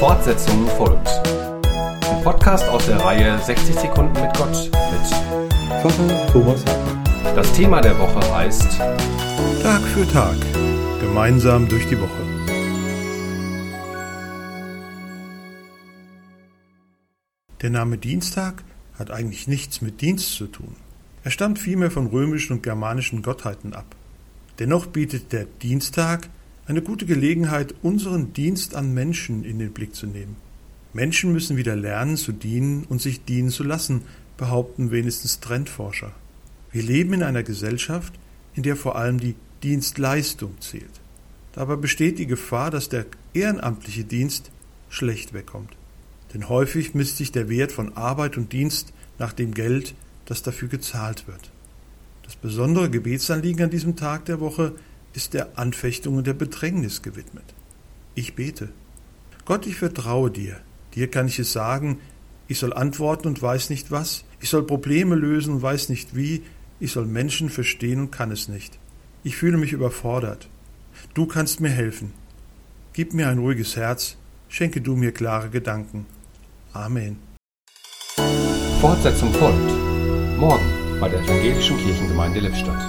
Fortsetzung folgt. Ein Podcast aus der Reihe 60 Sekunden mit Gott mit Pfarrer Thomas Hartmann. Das Thema der Woche heißt Tag für Tag. Gemeinsam durch die Woche. Der Name Dienstag hat eigentlich nichts mit Dienst zu tun. Er stammt vielmehr von römischen und germanischen Gottheiten ab. Dennoch bietet der Dienstag eine gute Gelegenheit, unseren Dienst an Menschen in den Blick zu nehmen. Menschen müssen wieder lernen zu dienen und sich dienen zu lassen, behaupten wenigstens Trendforscher. Wir leben in einer Gesellschaft, in der vor allem die Dienstleistung zählt. Dabei besteht die Gefahr, dass der ehrenamtliche Dienst schlecht wegkommt. Denn häufig misst sich der Wert von Arbeit und Dienst nach dem Geld, das dafür gezahlt wird. Das besondere Gebetsanliegen an diesem Tag der Woche ist der Anfechtung und der Bedrängnis gewidmet. Ich bete. Gott, ich vertraue dir. Dir kann ich es sagen, ich soll antworten und weiß nicht was. Ich soll Probleme lösen und weiß nicht wie. Ich soll Menschen verstehen und kann es nicht. Ich fühle mich überfordert. Du kannst mir helfen. Gib mir ein ruhiges Herz. Schenke du mir klare Gedanken. Amen. Fortsetzung folgt. Morgen bei der Evangelischen Kirchengemeinde Lippstadt.